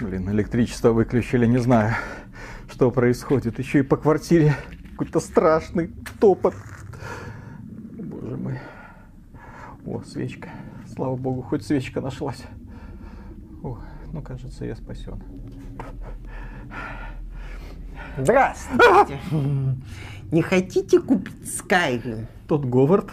Блин, электричество выключили, не знаю, что происходит. Еще и по квартире какой-то страшный топот. Боже мой. О, свечка. Слава богу, хоть свечка нашлась. О, ну, кажется, я спасен. Здравствуйте. Не хотите купить Skyrim? Тот Говард.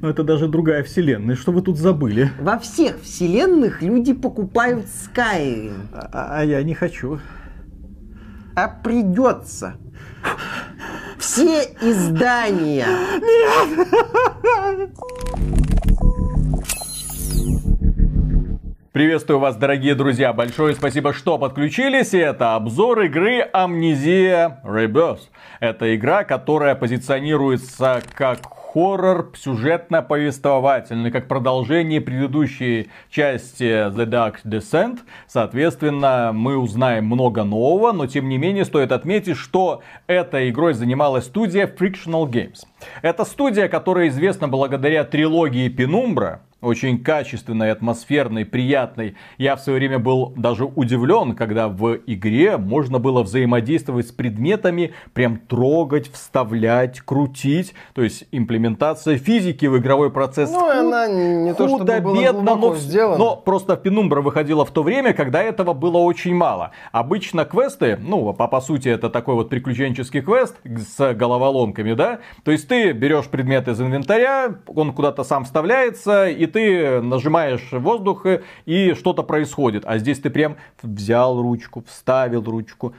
Но это даже другая вселенная. Что вы тут забыли? Во всех вселенных люди покупают Skyrim. А, а я не хочу. А придется. Все издания. Нет! Приветствую вас, дорогие друзья. Большое спасибо, что подключились. И это обзор игры Amnesia Rebirth. Это игра, которая позиционируется как хоррор сюжетно-повествовательный, как продолжение предыдущей части The Dark Descent. Соответственно, мы узнаем много нового, но тем не менее стоит отметить, что этой игрой занималась студия Frictional Games. Это студия, которая известна благодаря трилогии Penumbra, очень качественной, атмосферной, приятной. Я в свое время был даже удивлен, когда в игре можно было взаимодействовать с предметами, прям трогать, вставлять, крутить. То есть имплементация физики в игровой процесс. Ну, она не то чтобы бедно, но, сделана. но просто Penumbra выходила в то время, когда этого было очень мало. Обычно квесты, ну, по, по сути, это такой вот приключенческий квест с головоломками, да? То есть ты берешь предмет из инвентаря, он куда-то сам вставляется, и ты нажимаешь воздух, и что-то происходит. А здесь ты прям взял ручку, вставил ручку,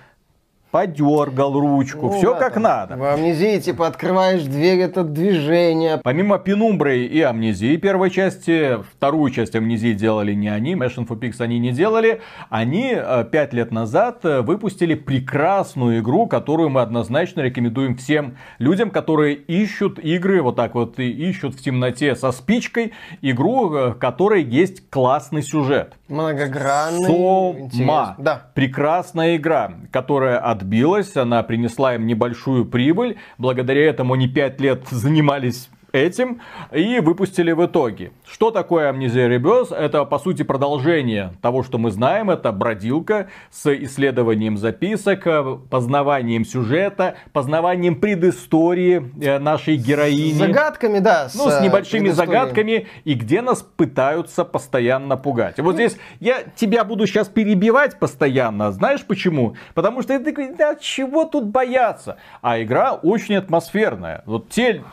подергал ручку, ну, все как надо. В амнезии, типа, открываешь дверь, это движение. Помимо Пенумбры и амнезии первой части, вторую часть амнезии делали не они, Mission for Pigs они не делали, они э, пять лет назад э, выпустили прекрасную игру, которую мы однозначно рекомендуем всем людям, которые ищут игры, вот так вот и ищут в темноте со спичкой, игру, э, в которой есть классный сюжет. Многогранный. Сома. Да. Прекрасная игра, которая от отбилась, она принесла им небольшую прибыль. Благодаря этому они пять лет занимались этим и выпустили в итоге. Что такое амнезия Rebirth? Это, по сути, продолжение того, что мы знаем. Это бродилка с исследованием записок, познаванием сюжета, познаванием предыстории э, нашей героини. С загадками, да. С, ну, с небольшими загадками, и где нас пытаются постоянно пугать. И вот здесь я тебя буду сейчас перебивать постоянно. Знаешь почему? Потому что ты такой, да чего тут бояться? А игра очень атмосферная. Вот те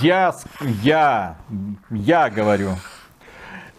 дьяс я, я говорю.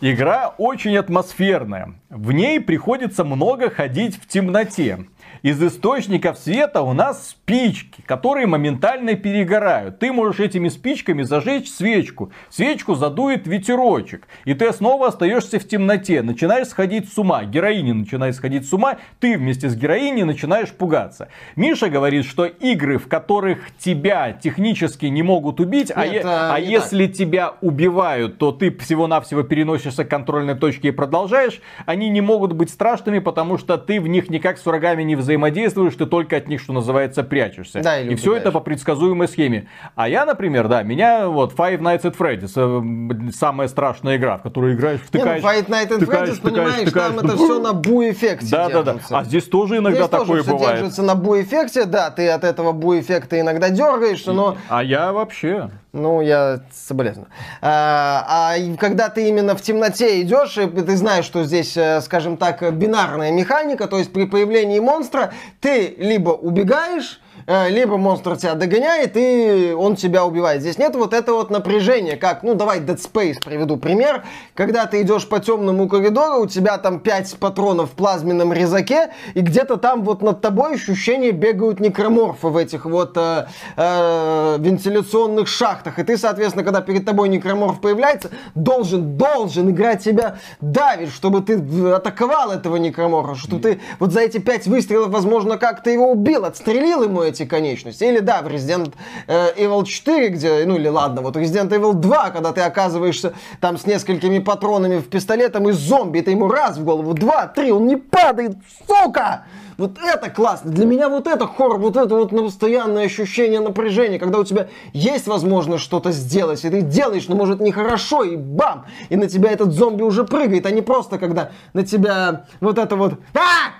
Игра очень атмосферная. В ней приходится много ходить в темноте. Из источников света у нас спички, которые моментально перегорают. Ты можешь этими спичками зажечь свечку. Свечку задует ветерочек. И ты снова остаешься в темноте. Начинаешь сходить с ума. Героиня начинает сходить с ума. Ты вместе с героиней начинаешь пугаться. Миша говорит, что игры, в которых тебя технически не могут убить, а Нет, а, а если так. тебя убивают, то ты всего-навсего переносишься к контрольной точке и продолжаешь, они не могут быть страшными, потому что ты в них никак с врагами не взаимодействуешь ты только от них, что называется, прячешься. Да, и все это по предсказуемой схеме. А я, например, да, меня вот Five Nights at Freddy's, э, самая страшная игра, в которую играешь, втыкаешь. Не, ну, Five Nights at Freddy's, понимаешь, втыкаешь, там это все на бу-эффекте Да, да, да. А здесь тоже иногда здесь такое тоже бывает. держится на бу-эффекте, да, ты от этого бу-эффекта иногда дергаешься, но... А я вообще... Ну, я соболезную. А, а когда ты именно в темноте идешь, и ты знаешь, что здесь, э, скажем так, бинарная механика, то есть при появлении монстра ты либо убегаешь, либо монстр тебя догоняет, и он тебя убивает. Здесь нет вот этого вот напряжения, как, ну, давай Dead Space приведу пример. Когда ты идешь по темному коридору, у тебя там 5 патронов в плазменном резаке, и где-то там вот над тобой ощущение бегают некроморфы в этих вот э, э, вентиляционных шахтах. И ты, соответственно, когда перед тобой некроморф появляется, должен, должен играть тебя давить, чтобы ты атаковал этого некроморфа, чтобы ты вот за эти 5 выстрелов, возможно, как-то его убил, отстрелил ему эти конечности. Или да, в Resident э, Evil 4, где, ну или ладно, вот Resident Evil 2, когда ты оказываешься там с несколькими патронами в пистолетом и зомби, ты ему раз в голову, два, три, он не падает, сука! Вот это классно. Для меня вот это хоррор, вот это вот постоянное ощущение напряжения, когда у тебя есть возможность что-то сделать, и ты делаешь, но может нехорошо, и бам! И на тебя этот зомби уже прыгает, а не просто когда на тебя вот это вот... А!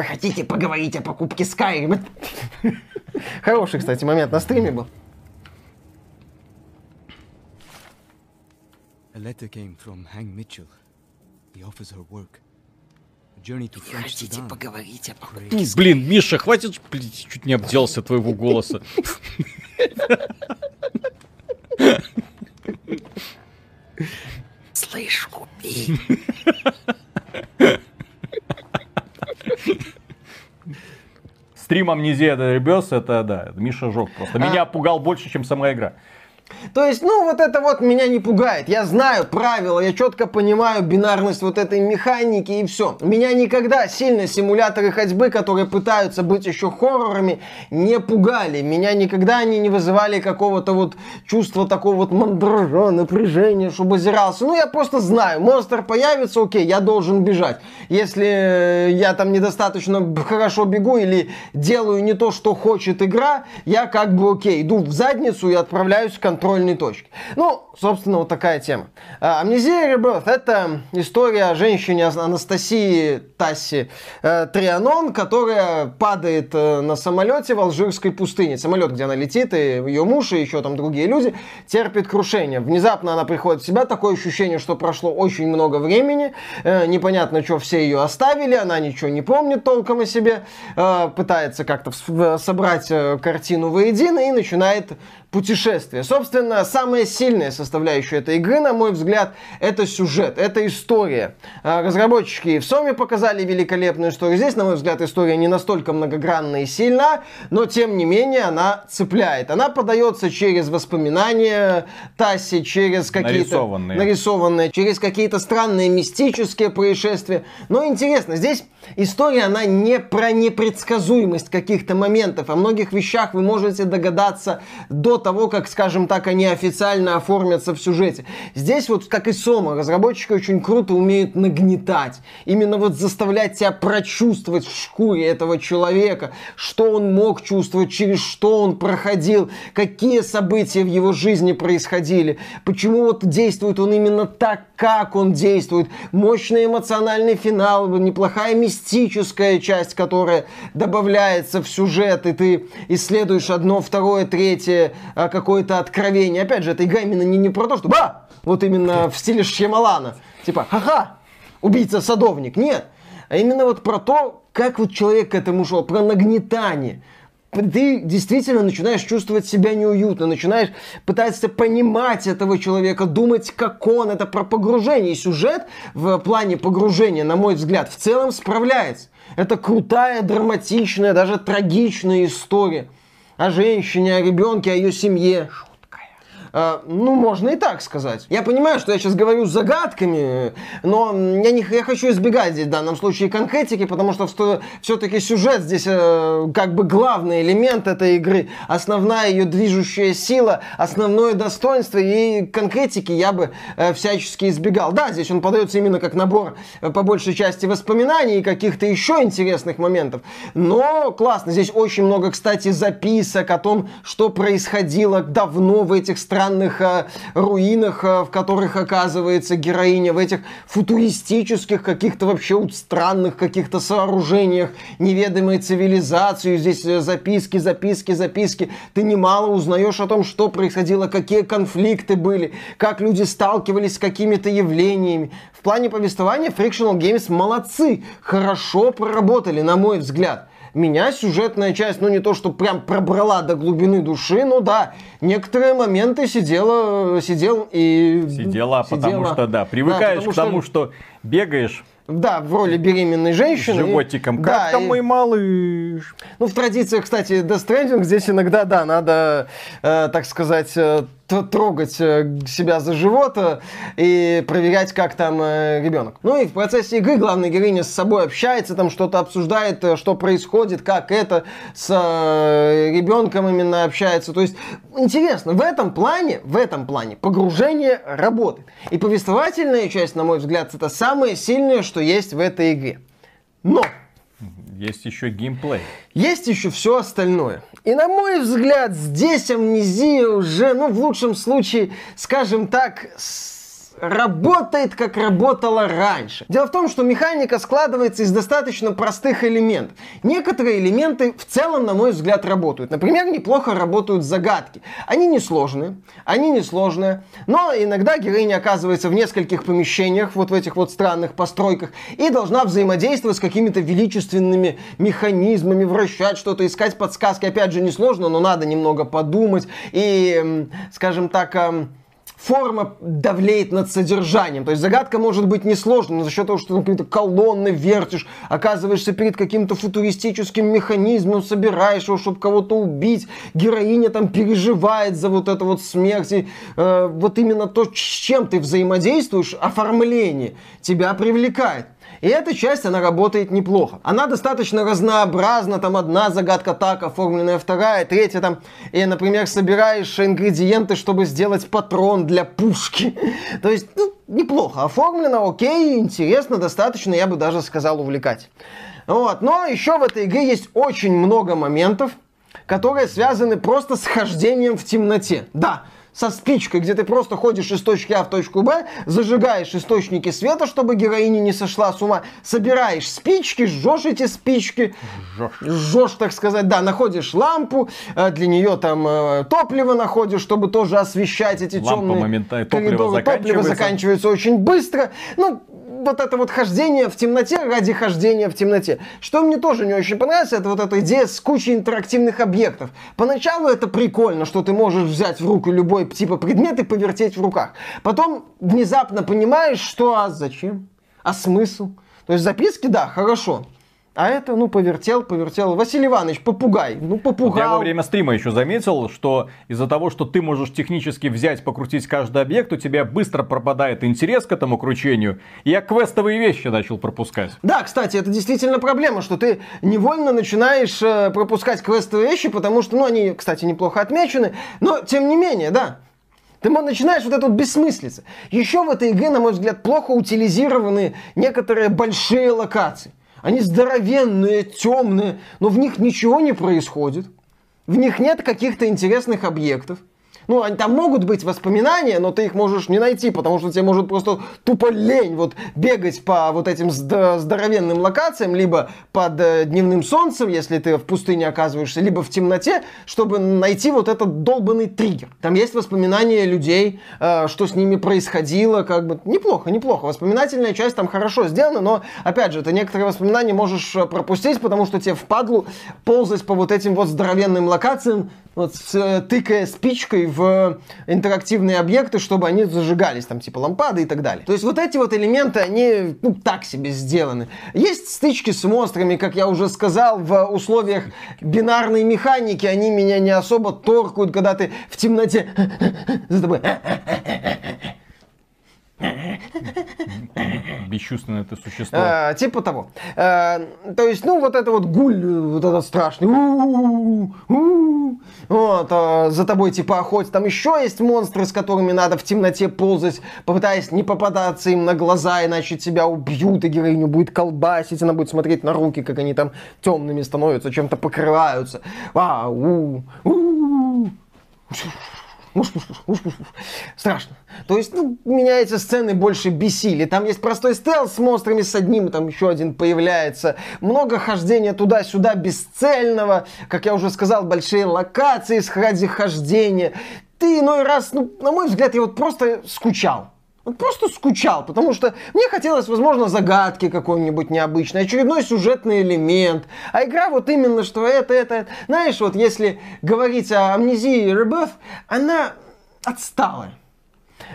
Вы хотите поговорить о покупке Skyrim? Хороший, кстати, момент на стриме был. A letter came from Hank Mitchell. He offers her work. A journey to French Хотите поговорить о покупке? Блин, Миша, хватит, блин, чуть не обделся твоего голоса. Слышь, купи. Стрим Амнезия Ребес, это да, Миша жег просто. Меня пугал больше, чем сама игра. То есть, ну, вот это вот меня не пугает. Я знаю правила, я четко понимаю бинарность вот этой механики и все. Меня никогда сильно симуляторы ходьбы, которые пытаются быть еще хоррорами, не пугали. Меня никогда они не вызывали какого-то вот чувства такого вот мандража, напряжения, чтобы озирался. Ну, я просто знаю, монстр появится, окей, я должен бежать. Если я там недостаточно хорошо бегу или делаю не то, что хочет игра, я как бы окей, иду в задницу и отправляюсь в контроль контрольной точки. Ну, собственно, вот такая тема. А, Амнезия Rebirth – это история о женщине Анастасии Тасси э, Трианон, которая падает э, на самолете в Алжирской пустыне. Самолет, где она летит, и ее муж, и еще там другие люди терпит крушение. Внезапно она приходит в себя, такое ощущение, что прошло очень много времени, э, непонятно, что все ее оставили, она ничего не помнит толком о себе, пытается как-то собрать картину воедино и начинает путешествие. Собственно, самая сильная составляющая этой игры, на мой взгляд, это сюжет, это история. А, разработчики в Соме показали великолепную историю. Здесь, на мой взгляд, история не настолько многогранная и сильна, но тем не менее она цепляет. Она подается через воспоминания Таси, через какие-то... Нарисованные. Нарисованные. Через какие-то странные мистические происшествия. Но интересно, здесь история, она не про непредсказуемость каких-то моментов. О многих вещах вы можете догадаться до того, как, скажем так, они официально оформятся в сюжете. Здесь вот, как и Сома, разработчики очень круто умеют нагнетать. Именно вот заставлять тебя прочувствовать в шкуре этого человека, что он мог чувствовать, через что он проходил, какие события в его жизни происходили, почему вот действует он именно так, как он действует. Мощный эмоциональный финал, неплохая мистическая часть, которая добавляется в сюжет, и ты исследуешь одно, второе, третье, какое-то откровение. Опять же, игра именно не, не про то, что ба! Вот именно в стиле Шьямалана. Типа, ха-ха, убийца-садовник. Нет. А именно вот про то, как вот человек к этому шел, про нагнетание ты действительно начинаешь чувствовать себя неуютно, начинаешь пытаться понимать этого человека, думать, как он, это про погружение. И сюжет в плане погружения, на мой взгляд, в целом справляется. Это крутая, драматичная, даже трагичная история о женщине, о ребенке, о ее семье. А, ну, можно и так сказать. Я понимаю, что я сейчас говорю с загадками, но я, не, я хочу избегать здесь в данном случае конкретики, потому что все-таки сюжет здесь э, как бы главный элемент этой игры, основная ее движущая сила, основное достоинство, и конкретики я бы э, всячески избегал. Да, здесь он подается именно как набор э, по большей части воспоминаний и каких-то еще интересных моментов, но классно. Здесь очень много, кстати, записок о том, что происходило давно в этих странах странных э, руинах, э, в которых оказывается героиня, в этих футуристических каких-то вообще вот странных каких-то сооружениях, неведомой цивилизации. Здесь э, записки, записки, записки. Ты немало узнаешь о том, что происходило, какие конфликты были, как люди сталкивались с какими-то явлениями. В плане повествования Frictional Games молодцы, хорошо проработали, на мой взгляд меня сюжетная часть, ну не то, что прям пробрала до глубины души, но да, некоторые моменты сидела, сидел и... Сидела, сидела. потому что, да, привыкаешь да, к тому, что... что бегаешь да, в роли беременной женщины. С животиком. Как да, там и... мой малыш? Ну, в традициях, кстати, Death Stranding здесь иногда, да, надо, э, так сказать, э, трогать э, себя за живот э, и проверять, как там э, ребенок. Ну и в процессе игры главная героиня с собой общается, там что-то обсуждает, что происходит, как это с ребенком именно общается. То есть интересно, в этом плане, в этом плане погружение работает. И повествовательная часть, на мой взгляд, это самое сильное, что есть в этой игре. Но есть еще геймплей. Есть еще все остальное. И на мой взгляд, здесь амнезия уже, ну, в лучшем случае, скажем так, работает, как работала раньше. Дело в том, что механика складывается из достаточно простых элементов. Некоторые элементы в целом, на мой взгляд, работают. Например, неплохо работают загадки. Они несложные, они несложные, но иногда героиня оказывается в нескольких помещениях, вот в этих вот странных постройках, и должна взаимодействовать с какими-то величественными механизмами, вращать что-то, искать подсказки. Опять же, несложно, но надо немного подумать и, скажем так, форма давлеет над содержанием. То есть загадка может быть несложной, но за счет того, что ты какие-то колонны вертишь, оказываешься перед каким-то футуристическим механизмом, собираешь его, чтобы кого-то убить, героиня там переживает за вот это вот смерть. И, э, вот именно то, с чем ты взаимодействуешь, оформление тебя привлекает. И эта часть, она работает неплохо. Она достаточно разнообразна, там одна загадка так оформленная, вторая, третья там. И, например, собираешь ингредиенты, чтобы сделать патрон для пушки. То есть, ну, неплохо оформлено, окей, интересно, достаточно, я бы даже сказал, увлекать. Вот. Но еще в этой игре есть очень много моментов, которые связаны просто с хождением в темноте. Да, со спичкой, где ты просто ходишь из точки А в точку Б, зажигаешь источники света, чтобы героиня не сошла с ума, собираешь спички, жжешь эти спички, жжешь, жжешь так сказать, да, находишь лампу, э, для нее там э, топливо находишь, чтобы тоже освещать эти Лампа темные моментально, топливо коридоры. Топливо заканчивается очень быстро. Ну, вот это вот хождение в темноте ради хождения в темноте. Что мне тоже не очень понравилось, это вот эта идея с кучей интерактивных объектов. Поначалу это прикольно, что ты можешь взять в руку любой типа предмет и повертеть в руках. Потом внезапно понимаешь, что а зачем? А смысл? То есть записки, да, хорошо. А это, ну, повертел, повертел. Василий Иванович, попугай. Ну, попугал. Вот я во время стрима еще заметил, что из-за того, что ты можешь технически взять, покрутить каждый объект, у тебя быстро пропадает интерес к этому кручению. И я квестовые вещи начал пропускать. Да, кстати, это действительно проблема, что ты невольно начинаешь э, пропускать квестовые вещи, потому что, ну, они, кстати, неплохо отмечены. Но, тем не менее, да, ты начинаешь вот эту вот бессмыслицу. Еще в этой игре, на мой взгляд, плохо утилизированы некоторые большие локации. Они здоровенные, темные, но в них ничего не происходит. В них нет каких-то интересных объектов. Ну, они, там могут быть воспоминания, но ты их можешь не найти, потому что тебе может просто тупо лень вот бегать по вот этим здоровенным локациям, либо под э, дневным солнцем, если ты в пустыне оказываешься, либо в темноте, чтобы найти вот этот долбанный триггер. Там есть воспоминания людей, э, что с ними происходило, как бы неплохо, неплохо. Воспоминательная часть там хорошо сделана, но, опять же, ты некоторые воспоминания можешь э, пропустить, потому что тебе впадлу ползать по вот этим вот здоровенным локациям, вот с, тыкая спичкой в интерактивные объекты, чтобы они зажигались, там типа лампады и так далее. То есть вот эти вот элементы, они ну, так себе сделаны. Есть стычки с монстрами, как я уже сказал, в условиях бинарной механики, они меня не особо торкают, когда ты в темноте за тобой Бесчувственное это существо. А, типа того. А, то есть, ну, вот это вот гуль, вот этот страшный. Вот, а, за тобой типа охотятся. Там еще есть монстры, с которыми надо в темноте ползать, попытаясь не попадаться им на глаза, иначе тебя убьют, и героиню будет колбасить, она будет смотреть на руки, как они там темными становятся, чем-то покрываются. А, у, у, Страшно. То есть, ну, меня эти сцены больше бесили. Там есть простой стелс с монстрами с одним, там еще один появляется. Много хождения туда-сюда бесцельного. Как я уже сказал, большие локации с ради хождения. Ты иной раз, ну, на мой взгляд, я вот просто скучал. Просто скучал, потому что мне хотелось, возможно, загадки какой-нибудь необычной, очередной сюжетный элемент. А игра вот именно, что это, это, это. Знаешь, вот если говорить о амнезии Rebirth, она отсталая.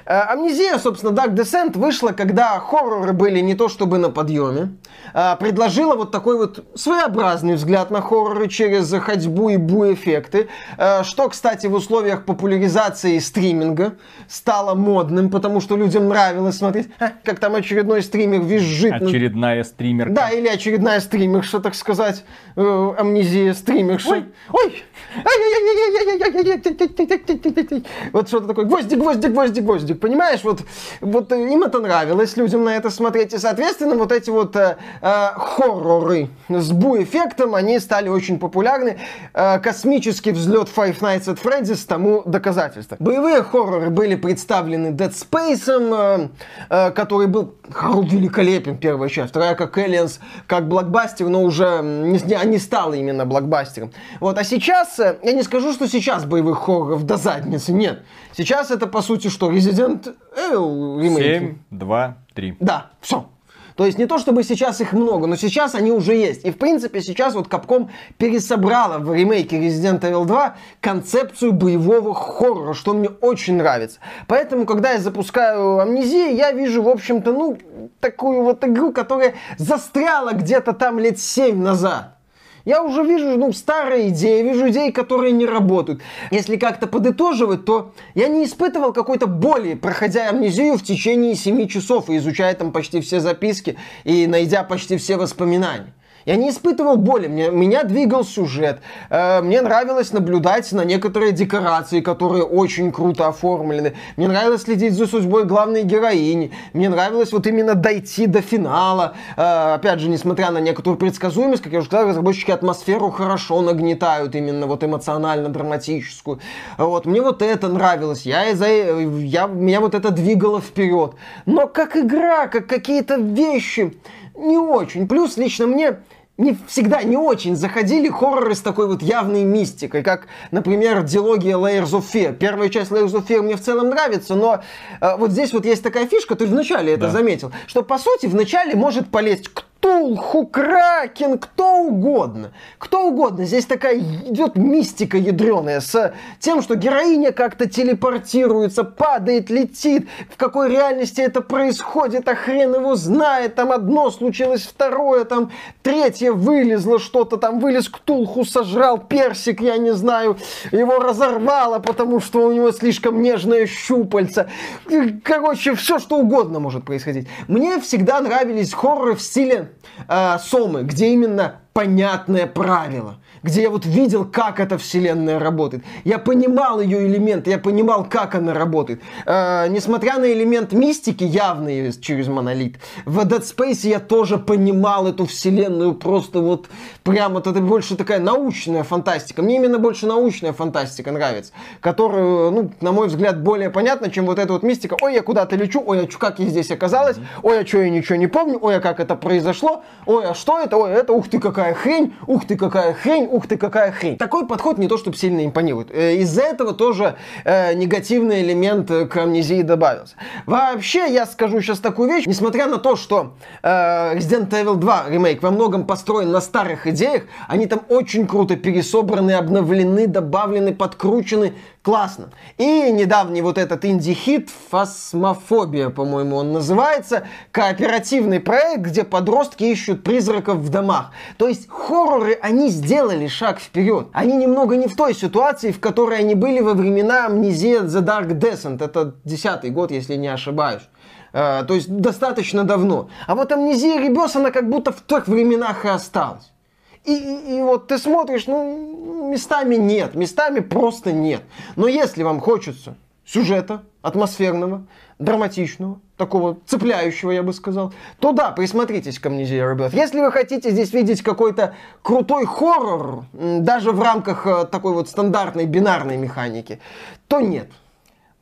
Э, амнезия, собственно, Dark Descent вышла, когда хорроры были не то чтобы на подъеме. Э, предложила вот такой вот своеобразный взгляд на хорроры через ходьбу и бу-эффекты. Э, что, кстати, в условиях популяризации стриминга стало модным, потому что людям нравилось смотреть, как там очередной стример визжит. Очередная стримерка. Да, или очередная стримерша, так сказать. Амнезия стримерша. Ой! Ой! Вот что-то такое. Гвоздик, гвоздик, гвоздик, гвоздик гвоздик, понимаешь? Вот, вот им это нравилось, людям на это смотреть. И, соответственно, вот эти вот э, э, хорроры с бу-эффектом, они стали очень популярны. Э, космический взлет Five Nights at Freddy's тому доказательство. Боевые хорроры были представлены Dead Space, э, э, который был великолепен, первая часть. Вторая как Aliens, как блокбастер, но уже не, не стала именно блокбастером. Вот, а сейчас, э, я не скажу, что сейчас боевых хорроров до задницы, нет. Сейчас это, по сути, что, Evil ремейки. 7, 2, 3. Да, все. То есть не то, чтобы сейчас их много, но сейчас они уже есть. И в принципе сейчас вот Capcom пересобрала в ремейке Resident Evil 2 концепцию боевого хоррора, что мне очень нравится. Поэтому, когда я запускаю Амнезию, я вижу, в общем-то, ну, такую вот игру, которая застряла где-то там лет 7 назад. Я уже вижу, ну, старые идеи, вижу идеи, которые не работают. Если как-то подытоживать, то я не испытывал какой-то боли, проходя амнезию в течение 7 часов и изучая там почти все записки и найдя почти все воспоминания. Я не испытывал боли, мне, меня двигал сюжет. Э, мне нравилось наблюдать на некоторые декорации, которые очень круто оформлены. Мне нравилось следить за судьбой главной героини. Мне нравилось вот именно дойти до финала. Э, опять же, несмотря на некоторую предсказуемость, как я уже сказал, разработчики атмосферу хорошо нагнетают, именно вот эмоционально-драматическую. Вот, мне вот это нравилось. Я, из-за, я, меня вот это двигало вперед. Но как игра, как какие-то вещи, не очень. Плюс лично мне не всегда не очень заходили хорроры с такой вот явной мистикой, как, например, дилогия Layers of Fear. Первая часть Layers of Fear мне в целом нравится, но э, вот здесь вот есть такая фишка, ты вначале это да. заметил, что по сути вначале может полезть кто Ктулху, Кракен, кто угодно. Кто угодно. Здесь такая идет мистика ядреная с тем, что героиня как-то телепортируется, падает, летит. В какой реальности это происходит, а хрен его знает. Там одно случилось, второе, там третье вылезло что-то, там вылез Ктулху, сожрал персик, я не знаю, его разорвало, потому что у него слишком нежное щупальце. Короче, все что угодно может происходить. Мне всегда нравились хорроры в стиле э, Сомы, где именно понятное правило где я вот видел, как эта вселенная работает. Я понимал ее элемент, я понимал, как она работает. Э, несмотря на элемент мистики, явный через монолит, в Dead Space я тоже понимал эту вселенную просто вот прямо, вот это больше такая научная фантастика. Мне именно больше научная фантастика нравится, которая, ну, на мой взгляд, более понятна, чем вот эта вот мистика. Ой, я куда-то лечу, ой, а как я здесь оказалась, ой, а что я ничего не помню, ой, а как это произошло, ой, а что это, ой, это, ух ты, какая хрень, ух ты, какая хрень, ух ты, какая хрень. Такой подход не то, чтобы сильно импонирует. Э, из-за этого тоже э, негативный элемент к амнезии добавился. Вообще, я скажу сейчас такую вещь, несмотря на то, что э, Resident Evil 2 ремейк во многом построен на старых идеях, они там очень круто пересобраны, обновлены, добавлены, подкручены, классно. И недавний вот этот инди-хит «Фасмофобия», по-моему, он называется, кооперативный проект, где подростки ищут призраков в домах. То есть хорроры, они сделали шаг вперед. Они немного не в той ситуации, в которой они были во времена амнезия The Dark Descent. Это десятый год, если не ошибаюсь. Uh, то есть достаточно давно. А вот амнезия Ребес, она как будто в тех временах и осталась. И, и, вот ты смотришь, ну, местами нет, местами просто нет. Но если вам хочется сюжета атмосферного, драматичного, такого цепляющего, я бы сказал, то да, присмотритесь к Amnesia Rebirth. Если вы хотите здесь видеть какой-то крутой хоррор, даже в рамках э, такой вот стандартной бинарной механики, то нет.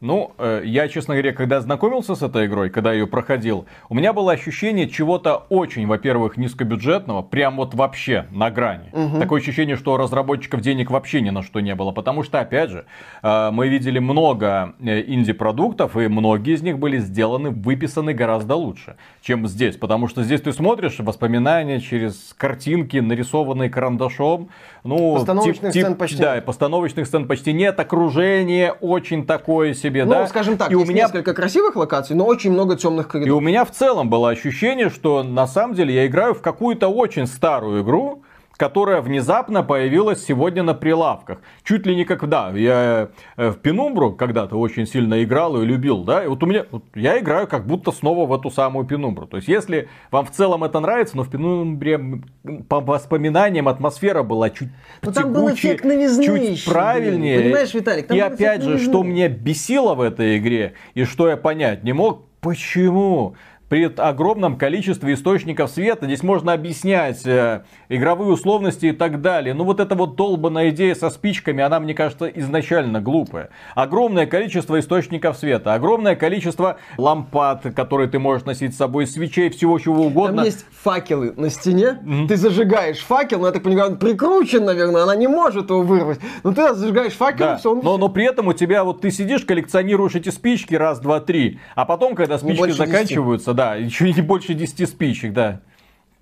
Ну, э, я, честно говоря, когда знакомился с этой игрой, когда ее проходил, у меня было ощущение чего-то очень, во-первых, низкобюджетного, прям вот вообще на грани. Угу. Такое ощущение, что у разработчиков денег вообще ни на что не было, потому что, опять же, э, мы видели много э, инди-продуктов, и многие из них были сделаны, выписаны гораздо лучше, чем здесь, потому что здесь ты смотришь воспоминания через картинки, нарисованные карандашом, ну, постановочных тип, сцен почти да, постановочных сцен почти нет, окружение очень такое себе себе, ну, да. скажем так, и есть у меня несколько красивых локаций, но очень много темных коридоров. И у меня в целом было ощущение, что на самом деле я играю в какую-то очень старую игру, которая внезапно появилась сегодня на прилавках. Чуть ли не как, да, я э, в Пенумбру когда-то очень сильно играл и любил, да, и вот у меня, вот я играю как будто снова в эту самую Пенумбру. То есть, если вам в целом это нравится, но в Пенумбре по воспоминаниям атмосфера была чуть но ну, там был эффект новизны чуть еще, правильнее. Понимаешь, Виталик? и опять же, что меня бесило в этой игре, и что я понять не мог, почему при огромном количестве источников света. Здесь можно объяснять э, игровые условности и так далее. Но вот эта вот долбанная идея со спичками, она, мне кажется, изначально глупая. Огромное количество источников света, огромное количество лампад, которые ты можешь носить с собой, свечей, всего чего угодно. Там есть факелы на стене, mm-hmm. ты зажигаешь факел, но я так понимаю, он прикручен, наверное, она не может его вырвать. Но ты зажигаешь факел, да. все, он... но, но при этом у тебя вот ты сидишь, коллекционируешь эти спички раз, два, три, а потом, когда спички заканчиваются, 10. да, да, еще не больше 10 спичек, да.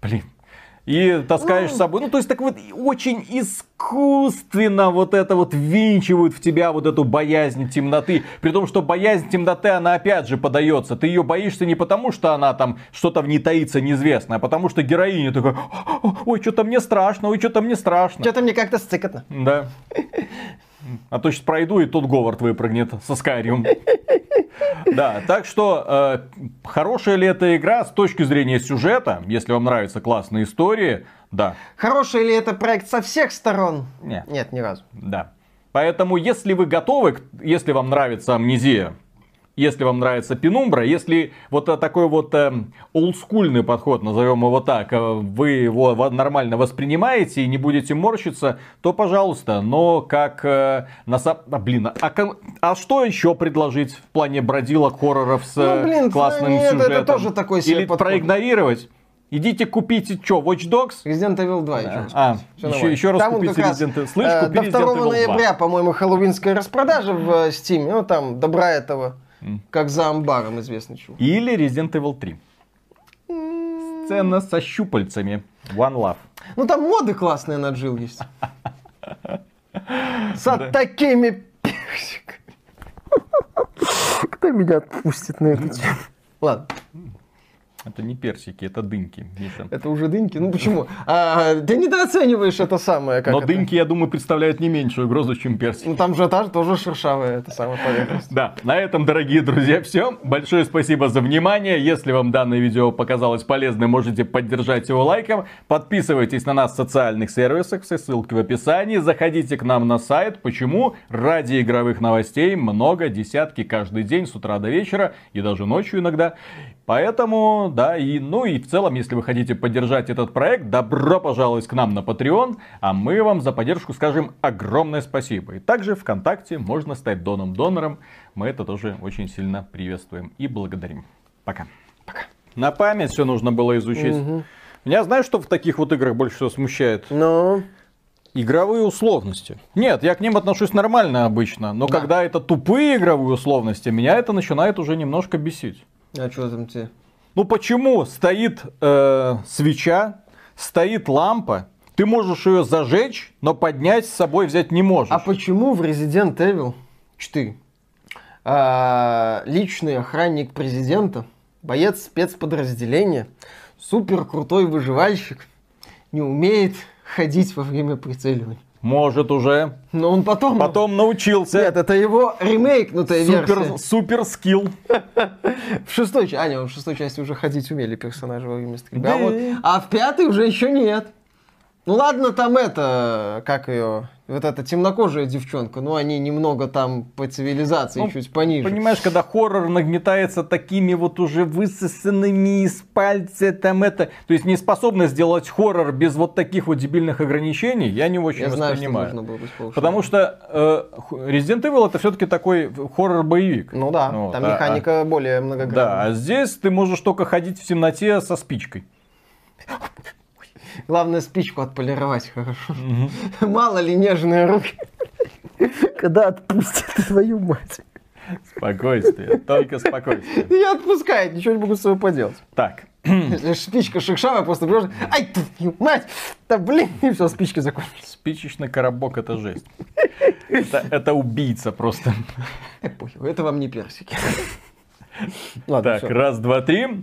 Блин. И таскаешь с собой. Ну, то есть, так вот, очень искусственно вот это вот винчивают в тебя вот эту боязнь темноты. При том, что боязнь темноты, она опять же подается. Ты ее боишься не потому, что она там что-то в ней таится неизвестное, а потому что героиня такая, ой, что-то мне страшно, ой, что-то мне страшно. Что-то мне как-то стыкотно. Да. А то сейчас пройду, и тот Говард выпрыгнет со Skyrim. Да, так что э, хорошая ли эта игра с точки зрения сюжета, если вам нравятся классные истории, да. Хороший ли это проект со всех сторон? Нет. Нет, ни разу. Да. Поэтому, если вы готовы, если вам нравится амнезия, если вам нравится Пенумбра, если вот такой вот э, олдскульный подход, назовем его так, э, вы его нормально воспринимаете и не будете морщиться, то пожалуйста. Но как э, на. А, блин, а, а что еще предложить в плане бродилок, хорроров с ну, блин, классным нет, сюжетом? Это тоже такой себе Или подход. проигнорировать? Идите купите что, Watch Dogs? Resident Evil 2 да. А, еще, еще раз там купите Resident Evil. Слышь, э, До 2 ноября, по-моему, хэллоуинская распродажа в Steam. Ну, там, добра этого. Как за амбаром известный чувак. Или Resident Evil 3. Сцена со щупальцами. One Love. Ну там моды классные на Джил есть. С такими персиками. Кто меня отпустит на эту тему? Ладно. Это не персики, это дынки. Миша. Это уже дынки? Ну почему? А, ты недооцениваешь это самое. Как Но это? дынки, я думаю, представляют не меньшую угрозу, чем персики. Ну там же та, тоже шершавая это самая поверхность. Да, на этом, дорогие друзья, все. Большое спасибо за внимание. Если вам данное видео показалось полезным, можете поддержать его лайком. Подписывайтесь на нас в социальных сервисах, все ссылки в описании. Заходите к нам на сайт. Почему? Ради игровых новостей много, десятки каждый день с утра до вечера и даже ночью иногда. Поэтому, да, и, ну и в целом, если вы хотите поддержать этот проект, добро пожаловать к нам на Patreon, а мы вам за поддержку скажем огромное спасибо. И также ВКонтакте можно стать доном-донором, мы это тоже очень сильно приветствуем и благодарим. Пока. Пока. На память все нужно было изучить. Угу. Меня знаешь, что в таких вот играх больше всего смущает? Ну? Игровые условности. Нет, я к ним отношусь нормально обычно, но да. когда это тупые игровые условности, меня это начинает уже немножко бесить. А что там тебе? Ну почему стоит э, свеча, стоит лампа, ты можешь ее зажечь, но поднять с собой взять не можешь. А почему в Resident Evil 4 а, личный охранник президента, боец спецподразделения, супер крутой выживальщик не умеет ходить во время прицеливания? Может уже. Но он потом... Потом научился. Нет, это его ремейкнутая супер, версия. Супер скилл. В шестой части... А, нет, в шестой части уже ходить умели персонажи во время стрельбы. А, а в пятой уже еще нет. Ну ладно, там это, как ее, вот эта темнокожая девчонка, ну они немного там по цивилизации ну, чуть пониже. Понимаешь, когда хоррор нагнетается такими вот уже высосанными из пальца там это, то есть не способна сделать хоррор без вот таких вот дебильных ограничений, я не очень я воспринимаю. Знаю, что было быть Потому что э, Resident Evil это все-таки такой хоррор-боевик. Ну да, вот, там а, механика а, более многогранная. Да, а здесь ты можешь только ходить в темноте со спичкой. Главное спичку отполировать хорошо. Мало ли нежные руки. Когда отпустят твою мать. Спокойствие, только спокойствие. Не отпускает, ничего не могу с собой поделать. Так. Спичка шершавая, просто берешь, ай, твою мать, да блин, и все, спички закончились. Спичечный коробок это жесть. Это, это убийца просто. Это вам не персики. Ладно, так, все. раз, два, три.